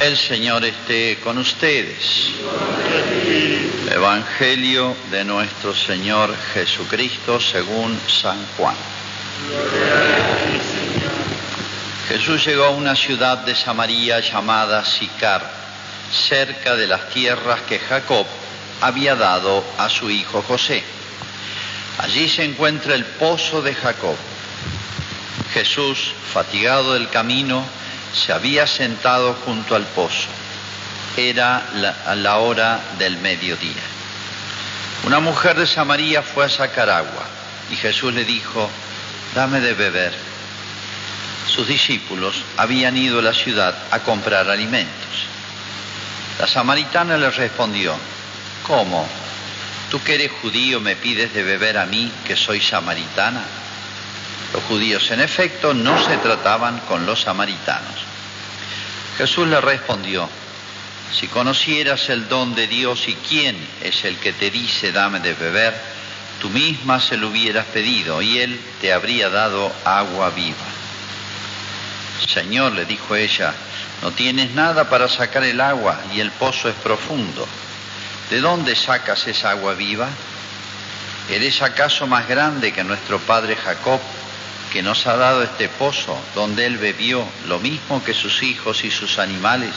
El Señor esté con ustedes. Evangelio de nuestro Señor Jesucristo según San Juan. Jesús llegó a una ciudad de Samaria llamada Sicar, cerca de las tierras que Jacob había dado a su hijo José. Allí se encuentra el pozo de Jacob. Jesús, fatigado del camino, se había sentado junto al pozo. Era la, la, hora del mediodía. Una mujer de Samaria fue a sacar agua y Jesús le dijo, dame de beber. Sus discípulos habían ido a la ciudad a comprar alimentos. La samaritana le respondió, ¿cómo? ¿Tú que eres judío me pides de beber a mí que soy samaritana? Los judíos en efecto no se trataban con los samaritanos. Jesús le respondió, si conocieras el don de Dios y quién es el que te dice dame de beber, tú misma se lo hubieras pedido y él te habría dado agua viva. Señor, le dijo ella, no tienes nada para sacar el agua y el pozo es profundo. ¿De dónde sacas esa agua viva? ¿Eres acaso más grande que nuestro padre Jacob? Que nos ha dado este pozo donde él bebió lo mismo que sus hijos y sus animales?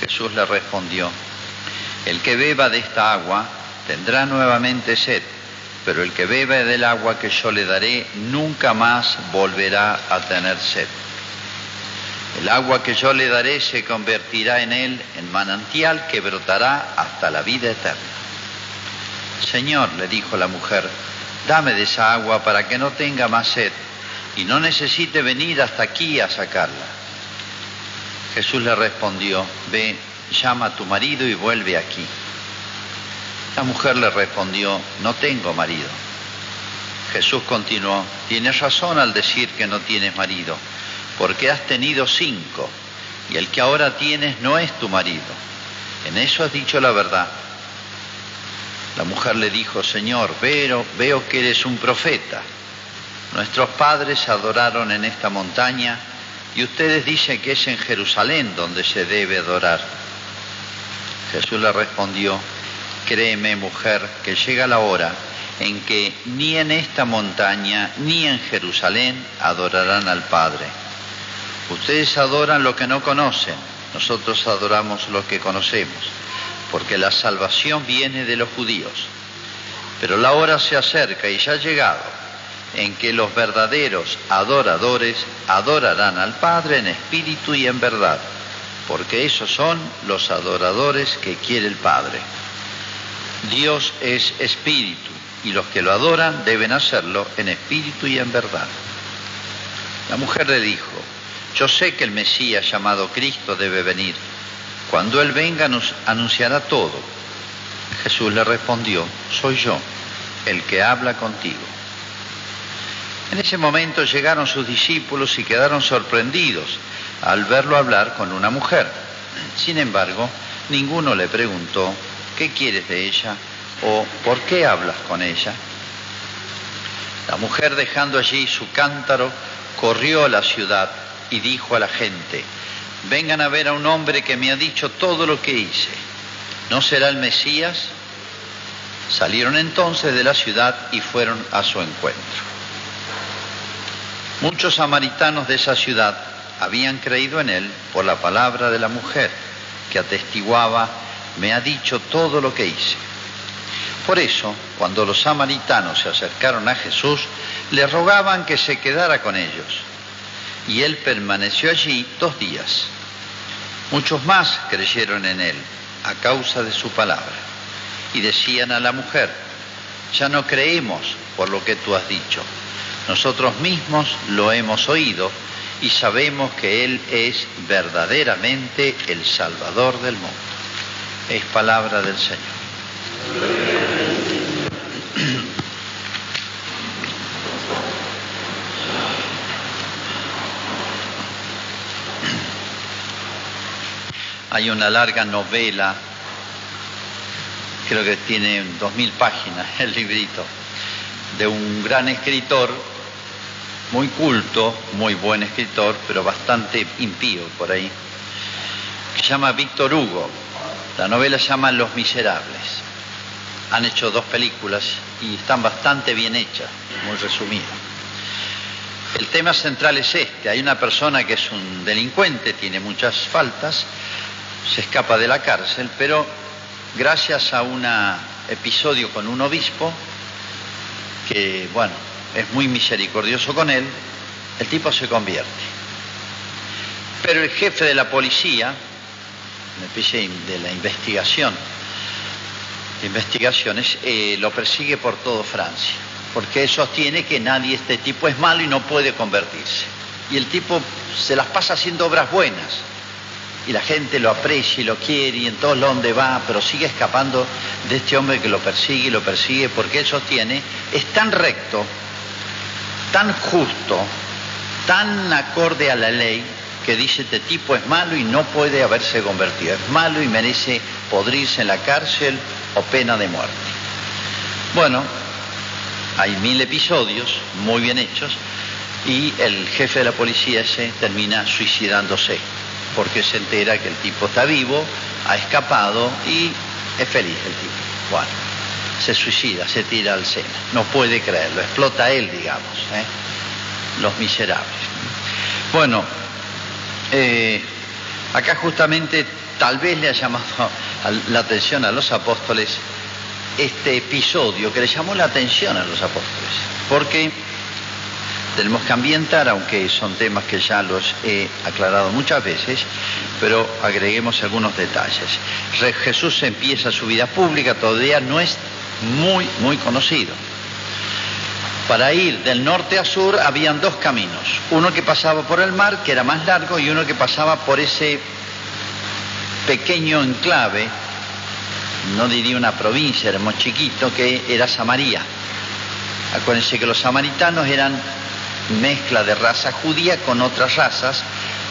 Jesús le respondió, el que beba de esta agua tendrá nuevamente sed, pero el que beba del agua que yo le daré nunca más volverá a tener sed. El agua que yo le daré se convertirá en él en manantial que brotará hasta la vida eterna. Señor, le dijo la mujer, dame de esa agua para que no tenga más sed y no necesite venir hasta aquí a sacarla. Jesús le respondió, ve, llama a tu marido y vuelve aquí. La mujer le respondió, no tengo marido. Jesús continuó, tienes razón al decir que no tienes marido, porque has tenido cinco y el que ahora tienes no es tu marido. En eso has dicho la verdad. La mujer le dijo, Señor, veo, veo que eres un profeta. Nuestros padres adoraron en esta montaña y ustedes dicen que es en Jerusalén donde se debe adorar. Jesús le respondió, créeme mujer, que llega la hora en que ni en esta montaña ni en Jerusalén adorarán al Padre. Ustedes adoran lo que no conocen, nosotros adoramos lo que conocemos porque la salvación viene de los judíos. Pero la hora se acerca y ya ha llegado en que los verdaderos adoradores adorarán al Padre en espíritu y en verdad, porque esos son los adoradores que quiere el Padre. Dios es espíritu y los que lo adoran deben hacerlo en espíritu y en verdad. La mujer le dijo, yo sé que el Mesías llamado Cristo debe venir cuando Él venga nos anunciará todo. Jesús le respondió, soy yo, el que habla contigo. En ese momento llegaron sus discípulos y quedaron sorprendidos al verlo hablar con una mujer. Sin embargo, ninguno le preguntó, ¿qué quieres de ella? o ¿por qué hablas con ella? La mujer dejando allí su cántaro, corrió a la ciudad y dijo a la gente, vengan a ver a un hombre que me ha dicho todo lo que hice. ¿No será el Mesías? Salieron entonces de la ciudad y fueron a su encuentro. Muchos samaritanos de esa ciudad habían creído en él por la palabra de la mujer que atestiguaba, me ha dicho todo lo que hice. Por eso, cuando los samaritanos se acercaron a Jesús, le rogaban que se quedara con ellos y él permaneció allí dos días. Muchos más creyeron en él a causa de su palabra y decían a la mujer, ya no creemos por lo que tú has dicho, nosotros mismos lo hemos oído y sabemos que Él es verdaderamente el Salvador del mundo. Es palabra del Señor. Hay una larga novela, creo que tiene dos mil páginas el librito, de un gran escritor, muy culto, muy buen escritor, pero bastante impío por ahí, que se llama Víctor Hugo. La novela se llama Los Miserables. Han hecho dos películas y están bastante bien hechas, muy resumidas. El tema central es este. Hay una persona que es un delincuente, tiene muchas faltas, se escapa de la cárcel, pero gracias a un episodio con un obispo, que bueno, es muy misericordioso con él, el tipo se convierte. Pero el jefe de la policía, de la investigación, de investigaciones, eh, lo persigue por todo Francia, porque sostiene que nadie, este tipo es malo y no puede convertirse. Y el tipo se las pasa haciendo obras buenas, y la gente lo aprecia y lo quiere y en todos lados donde va, pero sigue escapando de este hombre que lo persigue y lo persigue porque él sostiene, es tan recto, tan justo, tan acorde a la ley, que dice este tipo es malo y no puede haberse convertido, es malo y merece podrirse en la cárcel o pena de muerte. Bueno, hay mil episodios muy bien hechos y el jefe de la policía se termina suicidándose porque se entera que el tipo está vivo, ha escapado y es feliz el tipo. Bueno, se suicida, se tira al seno, no puede creerlo, explota él, digamos, ¿eh? los miserables. Bueno, eh, acá justamente tal vez le ha llamado la atención a los apóstoles este episodio que le llamó la atención a los apóstoles, porque tenemos que ambientar, aunque son temas que ya los he aclarado muchas veces, pero agreguemos algunos detalles. Jesús empieza su vida pública, todavía no es muy, muy conocido. Para ir del norte a sur habían dos caminos, uno que pasaba por el mar, que era más largo, y uno que pasaba por ese pequeño enclave, no diría una provincia, era muy chiquito, que era Samaria. Acuérdense que los samaritanos eran mezcla de raza judía con otras razas,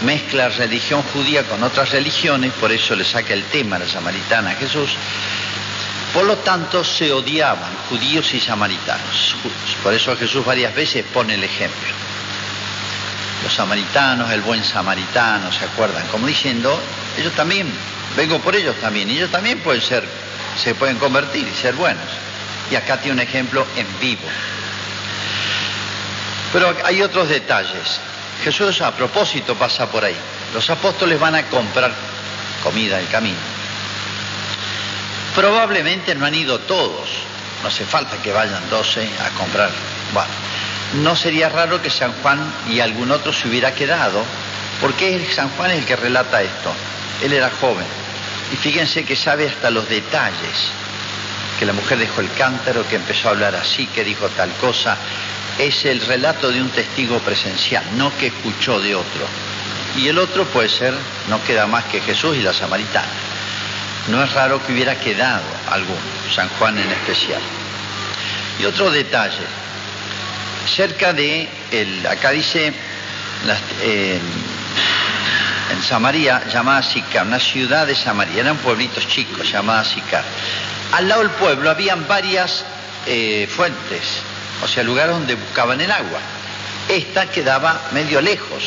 mezcla religión judía con otras religiones, por eso le saca el tema a la samaritana a Jesús. Por lo tanto, se odiaban judíos y samaritanos. Por eso Jesús varias veces pone el ejemplo. Los samaritanos, el buen samaritano, ¿se acuerdan? Como diciendo, ellos también, vengo por ellos también, ellos también pueden ser, se pueden convertir y ser buenos. Y acá tiene un ejemplo en vivo. Pero hay otros detalles. Jesús a propósito pasa por ahí. Los apóstoles van a comprar comida el camino. Probablemente no han ido todos. No hace falta que vayan doce a comprar. Bueno, no sería raro que San Juan y algún otro se hubiera quedado, porque San Juan es el que relata esto. Él era joven. Y fíjense que sabe hasta los detalles. Que la mujer dejó el cántaro, que empezó a hablar así, que dijo tal cosa, es el relato de un testigo presencial, no que escuchó de otro. Y el otro puede ser, no queda más que Jesús y la samaritana. No es raro que hubiera quedado alguno, San Juan en especial. Y otro detalle, cerca de, el, acá dice, eh, en Samaria, llamada Sicar, una ciudad de Samaria, eran pueblitos chicos, llamada Sicar. Al lado del pueblo habían varias eh, fuentes, o sea, lugar donde buscaban el agua. Esta quedaba medio lejos.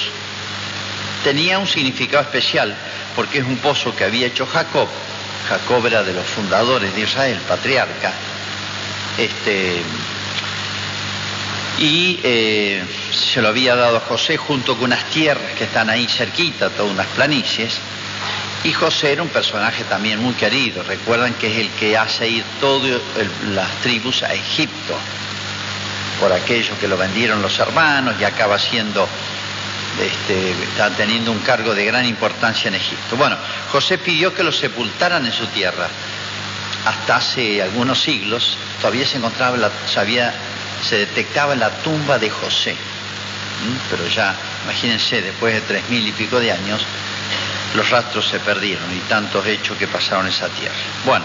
Tenía un significado especial porque es un pozo que había hecho Jacob. Jacob era de los fundadores de Israel, patriarca. Este, y eh, se lo había dado a José junto con unas tierras que están ahí cerquita, todas unas planicies. Y José era un personaje también muy querido. Recuerdan que es el que hace ir todas las tribus a Egipto por aquellos que lo vendieron los hermanos y acaba siendo, este, está teniendo un cargo de gran importancia en Egipto. Bueno, José pidió que lo sepultaran en su tierra. Hasta hace algunos siglos todavía se encontraba, la, detectaba la tumba de José. Pero ya, imagínense, después de tres mil y pico de años, los rastros se perdieron y tantos hechos que pasaron en esa tierra. Bueno,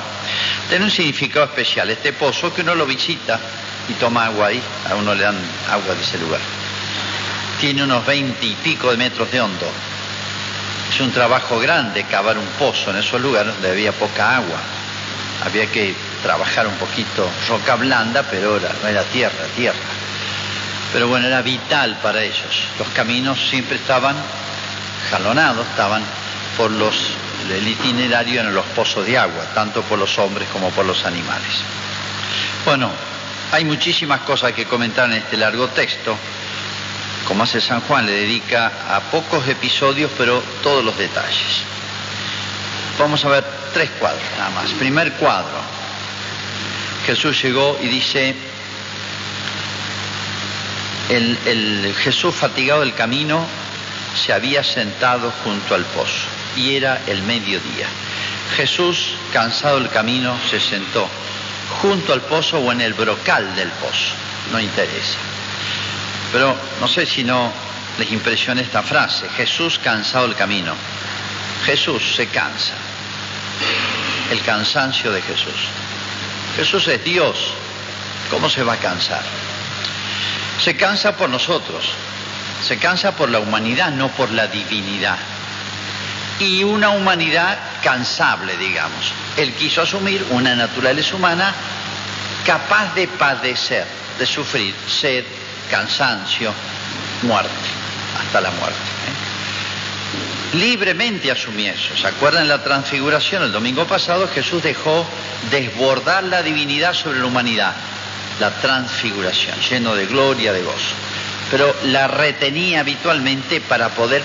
tiene un significado especial este pozo que uno lo visita y toma agua ahí, a uno le dan agua de ese lugar. Tiene unos veinte y pico de metros de hondo. Es un trabajo grande cavar un pozo en esos lugares donde había poca agua. Había que trabajar un poquito roca blanda, pero no era tierra, tierra. Pero bueno, era vital para ellos. Los caminos siempre estaban jalonados, estaban por los el itinerario en los pozos de agua, tanto por los hombres como por los animales. Bueno, hay muchísimas cosas que comentar en este largo texto. Como hace San Juan, le dedica a pocos episodios, pero todos los detalles. Vamos a ver tres cuadros nada más. Primer cuadro. Jesús llegó y dice, el, Jesús fatigado del camino se había sentado junto al pozo y era el mediodía. Jesús, cansado del camino, se sentó junto al pozo o en el brocal del pozo, no interesa. Pero no sé si no les impresiona esta frase, Jesús cansado del camino. Jesús se cansa, el cansancio de Jesús. Jesús es Dios, ¿cómo se va a cansar? Se cansa por nosotros, se cansa por la humanidad, no por la divinidad. Y una humanidad cansable, digamos. Él quiso asumir una naturaleza humana capaz de padecer, de sufrir sed, cansancio, muerte, hasta la muerte. ¿eh? Libremente asumió eso. ¿Se acuerdan la transfiguración? El domingo pasado Jesús dejó desbordar la divinidad sobre la humanidad. La transfiguración, lleno de gloria, de gozo pero la retenía habitualmente para poder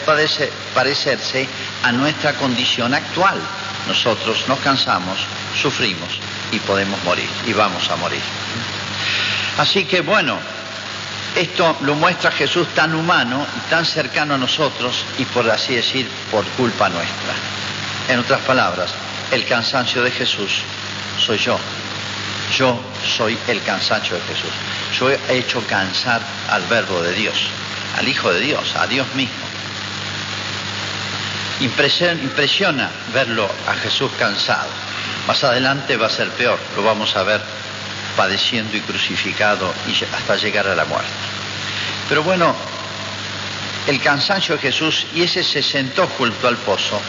parecerse a nuestra condición actual. Nosotros nos cansamos, sufrimos y podemos morir, y vamos a morir. Así que bueno, esto lo muestra Jesús tan humano y tan cercano a nosotros y por así decir, por culpa nuestra. En otras palabras, el cansancio de Jesús soy yo. Yo soy el cansancio de Jesús. Yo he hecho cansar al verbo de Dios, al Hijo de Dios, a Dios mismo. Impresiona verlo a Jesús cansado. Más adelante va a ser peor, lo vamos a ver padeciendo y crucificado y hasta llegar a la muerte. Pero bueno, el cansancio de Jesús y ese se sentó junto al pozo.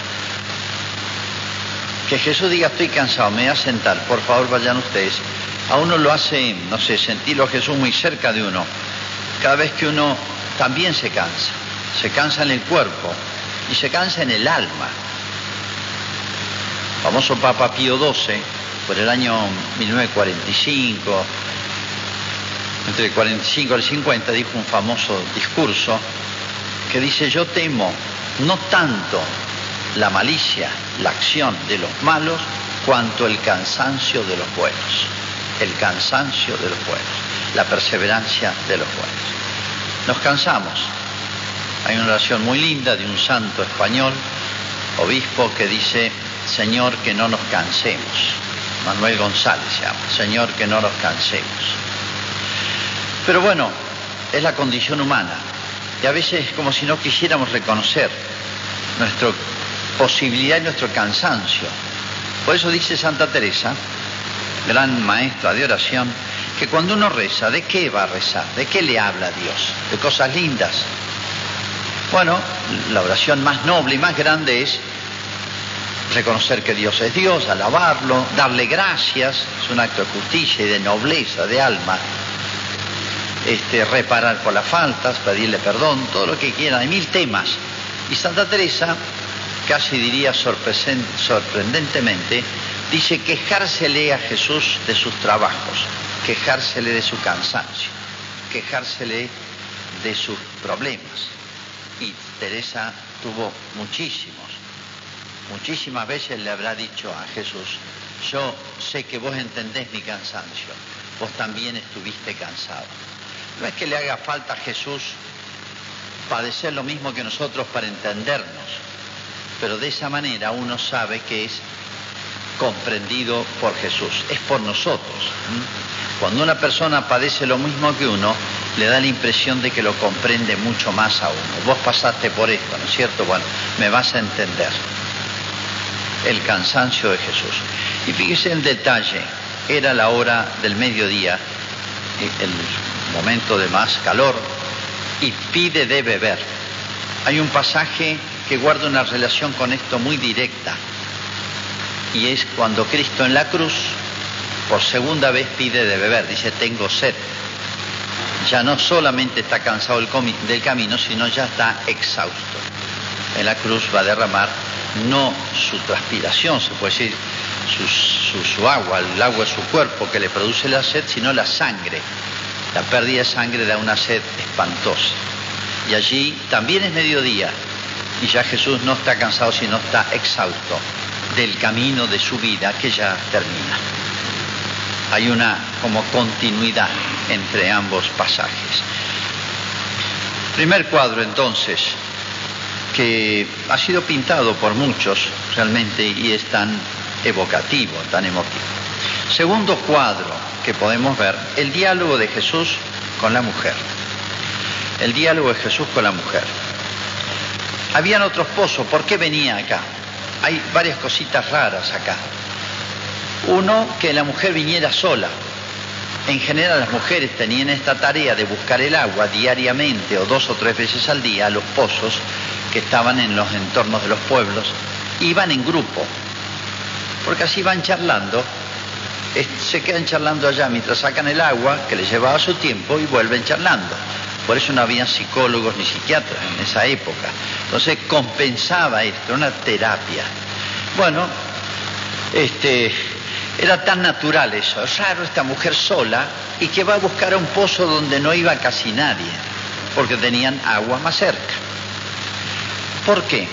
Que Jesús diga estoy cansado, me voy a sentar, por favor vayan ustedes a uno lo hace, no sé, sentirlo Jesús muy cerca de uno. Cada vez que uno también se cansa, se cansa en el cuerpo y se cansa en el alma. Famoso Papa Pío XII, por el año 1945, entre el 45 y el 50, dijo un famoso discurso que dice, yo temo no tanto la malicia, la acción de los malos, cuanto el cansancio de los buenos el cansancio de los buenos, la perseverancia de los buenos. Nos cansamos. Hay una oración muy linda de un santo español, obispo, que dice, Señor, que no nos cansemos. Manuel González se llama, Señor, que no nos cansemos. Pero bueno, es la condición humana. Y a veces es como si no quisiéramos reconocer nuestra posibilidad y nuestro cansancio. Por eso dice Santa Teresa, gran maestra de oración, que cuando uno reza, ¿de qué va a rezar? ¿De qué le habla a Dios? De cosas lindas. Bueno, la oración más noble y más grande es reconocer que Dios es Dios, alabarlo, darle gracias, es un acto de justicia y de nobleza de alma. Este, reparar por las faltas, pedirle perdón, todo lo que quiera, hay mil temas. Y Santa Teresa, casi diría sorprendentemente, Dice quejársele a Jesús de sus trabajos, quejársele de su cansancio, quejársele de sus problemas. Y Teresa tuvo muchísimos, muchísimas veces le habrá dicho a Jesús, yo sé que vos entendés mi cansancio, vos también estuviste cansado. No es que le haga falta a Jesús padecer lo mismo que nosotros para entendernos, pero de esa manera uno sabe que es comprendido por Jesús, es por nosotros. Cuando una persona padece lo mismo que uno, le da la impresión de que lo comprende mucho más a uno. Vos pasaste por esto, ¿no es cierto? Bueno, me vas a entender. El cansancio de Jesús. Y fíjese el detalle, era la hora del mediodía, el momento de más calor, y pide de beber. Hay un pasaje que guarda una relación con esto muy directa y es cuando Cristo en la cruz por segunda vez pide de beber, dice, tengo sed. Ya no solamente está cansado del camino, sino ya está exhausto. En la cruz va a derramar no su transpiración, se puede decir, su, agua, el agua de su cuerpo que le produce la sed, sino la sangre. La pérdida de sangre da una sed espantosa. Y allí también es mediodía y ya Jesús no está cansado, sino está exhausto del camino de su vida que ya termina. Hay una como continuidad entre ambos pasajes. Primer cuadro entonces, que ha sido pintado por muchos realmente y es tan evocativo, tan emotivo. Segundo cuadro que podemos ver, el diálogo de Jesús con la mujer. El diálogo de Jesús con la mujer. Habían otros pozos, ¿por qué venía acá? Hay varias cositas raras acá. Uno, que la mujer viniera sola. En general las mujeres tenían esta tarea de buscar el agua diariamente o dos o tres veces al día a los pozos que estaban en los entornos de los pueblos. Iban en grupo, porque así van charlando, se quedan charlando allá mientras sacan el agua que les llevaba su tiempo y vuelven charlando. Por eso no había psicólogos ni psiquiatras en esa época. Entonces compensaba esto, una terapia. Bueno, este, era tan natural eso. Es raro esta mujer sola y que va a buscar a un pozo donde no iba casi nadie, porque tenían agua más cerca. ¿Por qué?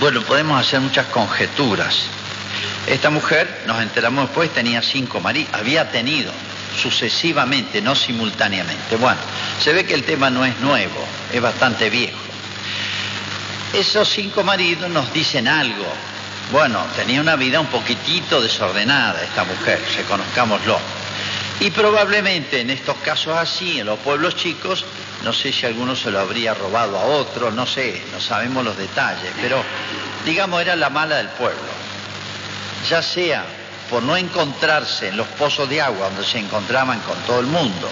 Bueno, podemos hacer muchas conjeturas. Esta mujer, nos enteramos después, tenía cinco maridos, había tenido sucesivamente, no simultáneamente. Bueno, se ve que el tema no es nuevo, es bastante viejo. Esos cinco maridos nos dicen algo. Bueno, tenía una vida un poquitito desordenada esta mujer, reconozcámoslo. Y probablemente en estos casos así, en los pueblos chicos, no sé si alguno se lo habría robado a otro, no sé, no sabemos los detalles, pero digamos era la mala del pueblo. Ya sea por no encontrarse en los pozos de agua donde se encontraban con todo el mundo,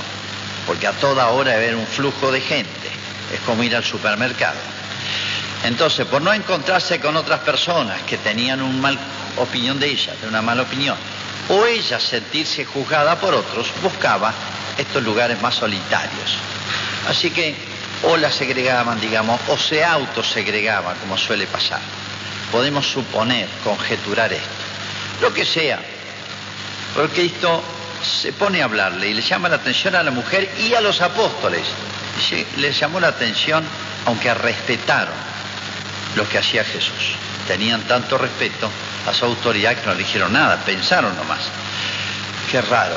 porque a toda hora haber un flujo de gente, es como ir al supermercado. Entonces, por no encontrarse con otras personas que tenían una mal opinión de ella, de una mala opinión, o ella sentirse juzgada por otros, buscaba estos lugares más solitarios. Así que o la segregaban, digamos, o se autosegregaba, como suele pasar. Podemos suponer, conjeturar esto lo que sea. Porque Cristo se pone a hablarle y le llama la atención a la mujer y a los apóstoles. les llamó la atención, aunque respetaron lo que hacía Jesús. Tenían tanto respeto a su autoridad que no le dijeron nada, pensaron nomás. Qué raro,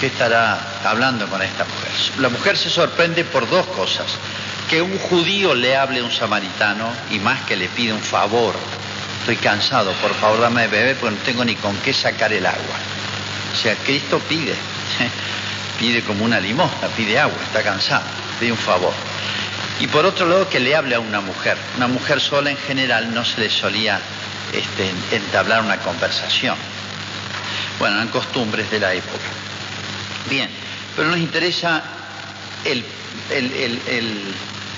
¿qué estará hablando con esta mujer? La mujer se sorprende por dos cosas. Que un judío le hable a un samaritano y más que le pide un favor estoy cansado, por favor dame de beber porque no tengo ni con qué sacar el agua. O sea, Cristo pide, pide como una limosna, pide agua, está cansado, pide un favor. Y por otro lado, que le hable a una mujer. Una mujer sola en general no se le solía este, entablar una conversación. Bueno, eran costumbres de la época. Bien, pero nos interesa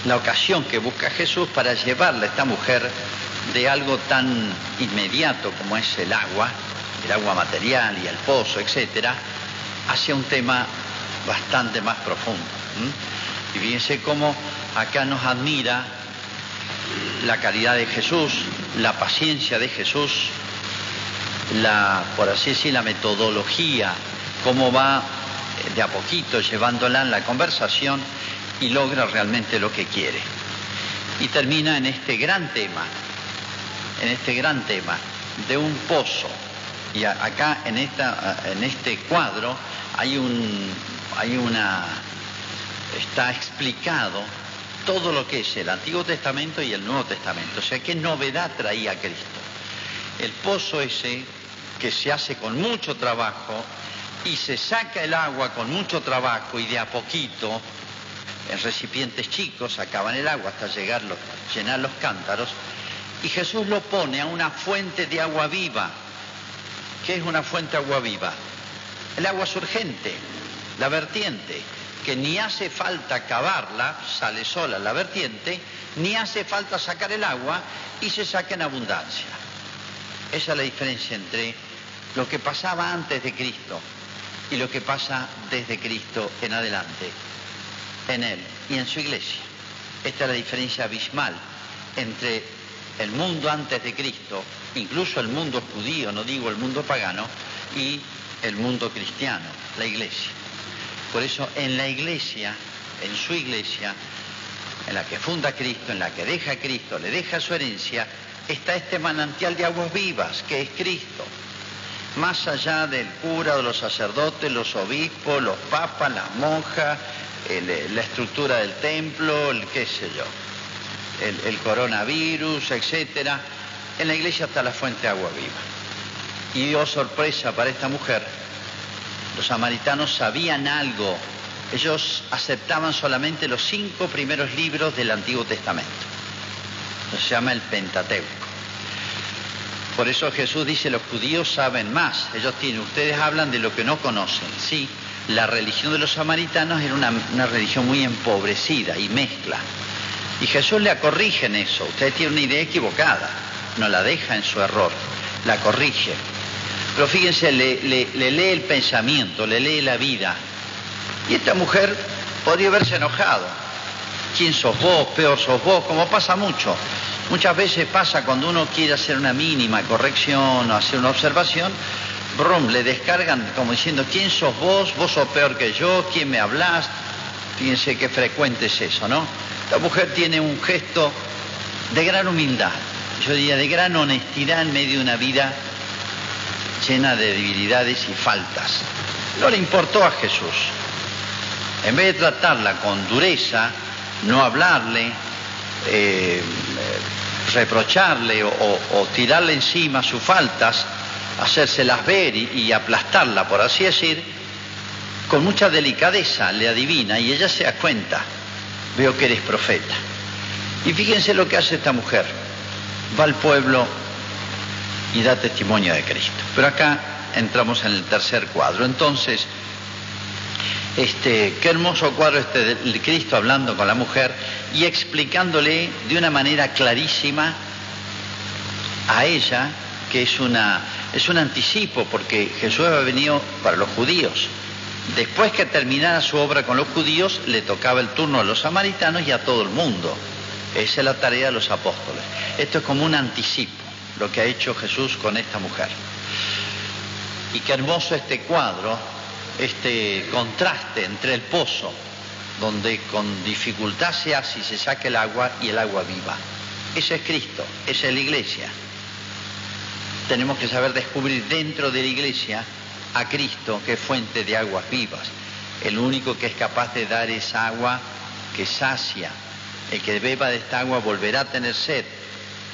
la ocasión que busca Jesús para llevarle a esta mujer de algo tan inmediato como es el agua, el agua material y el pozo, etcétera, hacia un tema bastante más profundo. Y fíjense cómo acá nos admira la caridad de Jesús, la paciencia de Jesús, la, por así decir, la metodología, cómo va de a poquito llevándola en la conversación y logra realmente lo que quiere. Y termina en este gran tema, en este gran tema de un pozo. Y acá en, esta, en este cuadro hay, un, hay una, está explicado todo lo que es el Antiguo Testamento y el Nuevo Testamento. O sea, qué novedad traía Cristo. El pozo ese que se hace con mucho trabajo y se saca el agua con mucho trabajo y de a poquito en recipientes chicos sacaban el agua hasta llegar llenar los cántaros y Jesús lo pone a una fuente de agua viva. ¿Qué es una fuente de agua viva? El agua surgente, la vertiente, que ni hace falta cavarla, sale sola la vertiente, ni hace falta sacar el agua y se saca en abundancia. Esa es la diferencia entre lo que pasaba antes de Cristo y lo que pasa desde Cristo en adelante, en Él y en su iglesia. Esta es la diferencia abismal entre el mundo antes de Cristo, incluso el mundo judío, no digo el mundo pagano, y el mundo cristiano, la iglesia. Por eso en la iglesia, en su iglesia, en la que funda Cristo, en la que deja Cristo, le deja su herencia, está este manantial de aguas vivas, que es Cristo. Más allá del cura, de los sacerdotes, los obispos, los papas, las monjas, la estructura del templo, el qué sé yo, el, coronavirus, etcétera, en la iglesia está la fuente de agua viva. Y dio sorpresa para esta mujer, los samaritanos sabían algo, ellos aceptaban solamente los cinco primeros libros del Antiguo Testamento. se llama el Pentateuco. Por eso Jesús dice, los judíos saben más, ellos tienen, ustedes hablan de lo que no conocen. Sí, la religión de los samaritanos era una, una religión muy empobrecida y mezcla. Y Jesús le corrige en eso, ustedes tienen una idea equivocada, no la deja en su error, la corrige. Pero fíjense, le, lee el pensamiento, le lee la vida. Y esta mujer podría haberse enojado. ¿Quién sos vos? Peor sos vos, como pasa mucho. Muchas veces pasa cuando uno quiere hacer una mínima corrección o hacer una observación, brum, le descargan como diciendo, ¿quién sos vos? ¿Vos sos peor que yo? ¿Quién me hablas? Fíjense qué frecuente es eso, ¿no? La mujer tiene un gesto de gran humildad, yo diría de gran honestidad en medio de una vida llena de debilidades y faltas. No le importó a Jesús. En vez de tratarla con dureza, no hablarle, eh, reprocharle o, tirarle encima sus faltas, hacérselas ver y, y aplastarla, por así decir, con mucha delicadeza le adivina y ella se da cuenta, veo que eres profeta. Y fíjense lo que hace esta mujer. Va al pueblo y da testimonio de Cristo. Pero acá entramos en el tercer cuadro. Entonces, este, qué hermoso cuadro este de Cristo hablando con la mujer y explicándole de una manera clarísima a ella que es, una, es un anticipo, porque Jesús había venido para los judíos. Después que terminara su obra con los judíos, le tocaba el turno a los samaritanos y a todo el mundo. Esa es la tarea de los apóstoles. Esto es como un anticipo lo que ha hecho Jesús con esta mujer. Y qué hermoso este cuadro, este contraste entre el pozo, donde con dificultad se hace y se saca el agua y el agua viva. Ese es Cristo, esa es la iglesia. Tenemos que saber descubrir dentro de la iglesia a Cristo, que es fuente de aguas vivas, el único que es capaz de dar esa agua que sacia. El que beba de esta agua volverá a tener sed,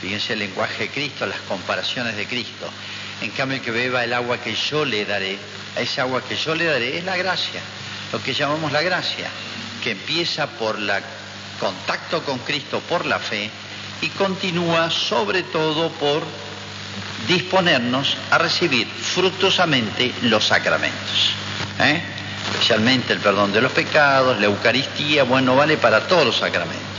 Fíjense el lenguaje de Cristo, las comparaciones de Cristo. En cambio, el que beba el agua que yo le daré, a esa agua que yo le daré es la gracia, lo que llamamos la gracia, que empieza por el contacto con Cristo, por la fe, y continúa sobre todo por disponernos a recibir fructuosamente los sacramentos. ¿eh? Especialmente el perdón de los pecados, la Eucaristía, bueno, vale para todos los sacramentos.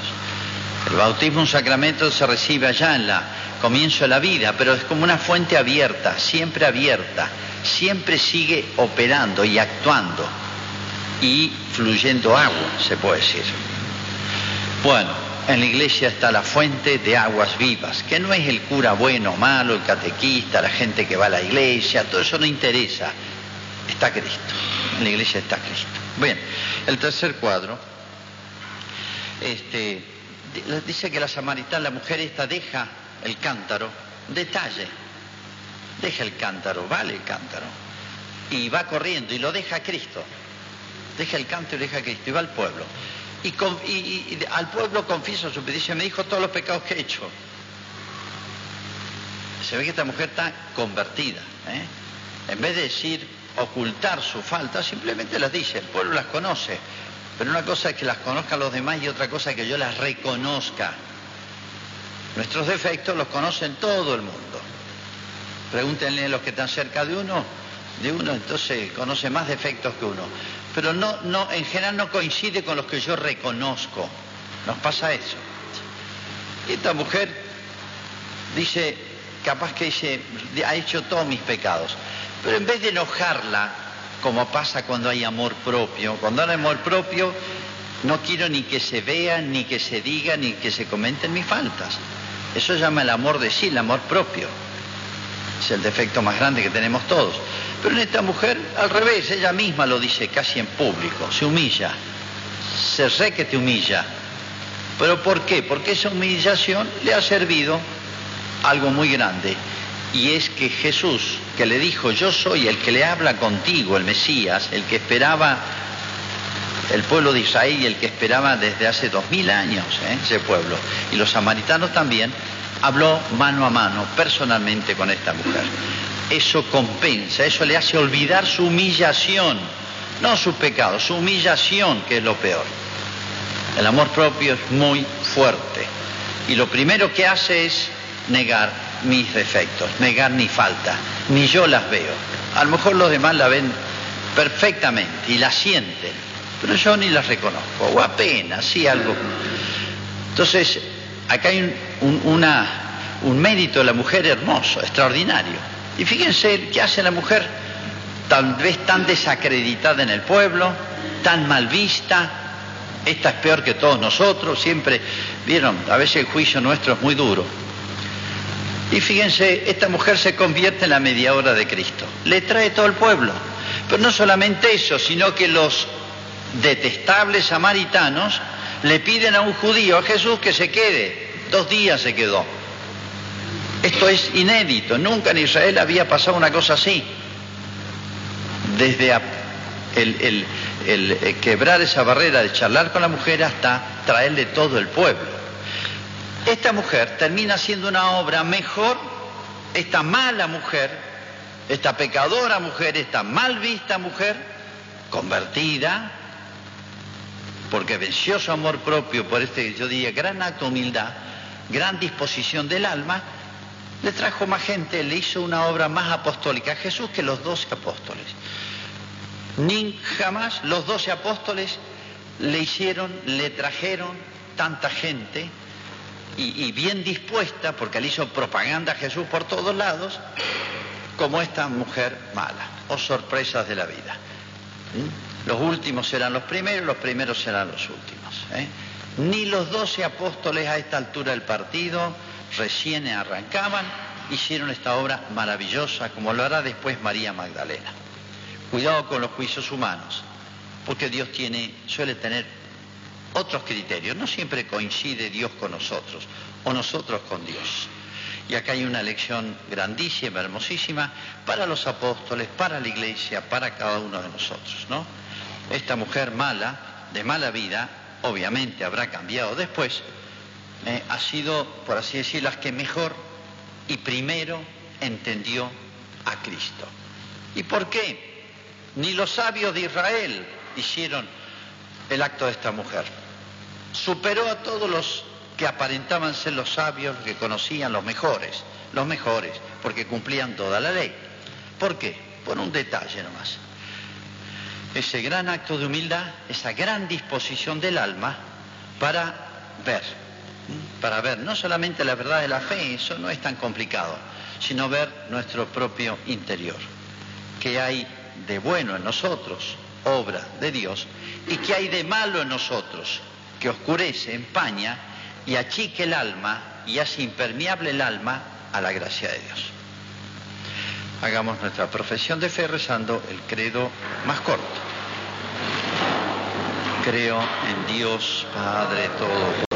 El bautismo, un sacramento, se recibe allá en la comienzo de la vida, pero es como una fuente abierta, siempre abierta, siempre sigue operando y actuando y fluyendo agua, se puede decir. Bueno, en la iglesia está la fuente de aguas vivas, que no es el cura bueno o malo, el catequista, la gente que va a la iglesia, todo eso no interesa. Está Cristo. En la iglesia está Cristo. Bien, el tercer cuadro. Este, dice que la samaritana, la mujer esta, deja el cántaro, detalle, deja el cántaro, vale el cántaro, y va corriendo y lo deja a Cristo, deja el cántaro y deja a Cristo y va al pueblo. Y, al pueblo confiesa su petición, me dijo todos los pecados que he hecho. Se ve que esta mujer está convertida. ¿eh? En vez de decir ocultar su falta, simplemente las dice, el pueblo las conoce. Pero una cosa es que las conozcan los demás y otra cosa es que yo las reconozca. Nuestros defectos los conocen todo el mundo. Pregúntenle a los que están cerca de uno, de uno entonces conoce más defectos que uno. Pero no, no, en general no coincide con los que yo reconozco. Nos pasa eso. Y esta mujer dice, capaz que dice, ha hecho todos mis pecados. Pero en vez de enojarla, como pasa cuando hay amor propio. Cuando hay amor propio, no quiero ni que se vea, ni que se diga, ni que se comenten mis faltas. Eso se llama el amor de sí, el amor propio. Es el defecto más grande que tenemos todos. Pero en esta mujer, al revés, ella misma lo dice casi en público, se humilla, se re que te humilla. ¿Pero por qué? Porque esa humillación le ha servido algo muy grande. Y es que Jesús, que le dijo, yo soy el que le habla contigo, el Mesías, el que esperaba el pueblo de Israel y el que esperaba desde hace dos mil años, ¿eh? ese pueblo, y los samaritanos también, habló mano a mano, personalmente con esta mujer. Eso compensa, eso le hace olvidar su humillación, no su pecado, su humillación, que es lo peor. El amor propio es muy fuerte y lo primero que hace es negar mis defectos, negar mi falta, ni yo las veo. A lo mejor los demás la ven perfectamente y la sienten, pero yo ni las reconozco, o apenas, sí algo. Entonces, acá hay un, un mérito de la mujer hermoso, extraordinario. Y fíjense qué hace la mujer, tal vez tan desacreditada en el pueblo, tan mal vista. Esta es peor que todos nosotros, siempre, vieron, a veces el juicio nuestro es muy duro. Y fíjense, esta mujer se convierte en la media hora de Cristo. Le trae todo el pueblo. Pero no solamente eso, sino que los detestables samaritanos le piden a un judío, a Jesús, que se quede. Dos días se quedó. Esto es inédito, nunca en Israel había pasado una cosa así. Desde el, el, quebrar esa barrera de charlar con la mujer hasta traerle todo el pueblo. Esta mujer termina siendo una obra mejor, esta mala mujer, esta pecadora mujer, esta mal vista mujer, convertida, porque venció su amor propio por este, yo diría, gran acto de humildad, gran disposición del alma, le trajo más gente, le hizo una obra más apostólica a Jesús que los doce apóstoles. Ni jamás los doce apóstoles le hicieron, le trajeron tanta gente y, bien dispuesta, porque le hizo propaganda a Jesús por todos lados, como esta mujer mala, o sorpresas de la vida. ¿Mm? Los últimos serán los primeros, los primeros serán los últimos. ¿eh? Ni los doce apóstoles a esta altura del partido recién arrancaban, hicieron esta obra maravillosa, como lo hará después María Magdalena. Cuidado con los juicios humanos, porque Dios tiene, suele tener otros criterios. No siempre coincide Dios con nosotros o nosotros con Dios. Y acá hay una lección grandísima, hermosísima, para los apóstoles, para la iglesia, para cada uno de nosotros, ¿no? Esta mujer mala, de mala vida, obviamente habrá cambiado después, eh, ha sido, por así decir, las que mejor y primero entendió a Cristo. ¿Y por qué? Ni los sabios de Israel hicieron el acto de esta mujer. Superó a todos los que aparentaban ser los sabios, que conocían los mejores, los mejores, porque cumplían toda la ley. ¿Por qué? Por un detalle nomás. Ese gran acto de humildad, esa gran disposición del alma para ver, para ver no solamente la verdad de la fe, eso no es tan complicado, sino ver nuestro propio interior, qué hay de bueno en nosotros, obra de Dios, y qué hay de malo en nosotros, que oscurece, empaña y achique el alma y hace impermeable el alma a la gracia de Dios. Hagamos nuestra profesión de fe rezando el credo más corto. Creo en Dios Padre todo.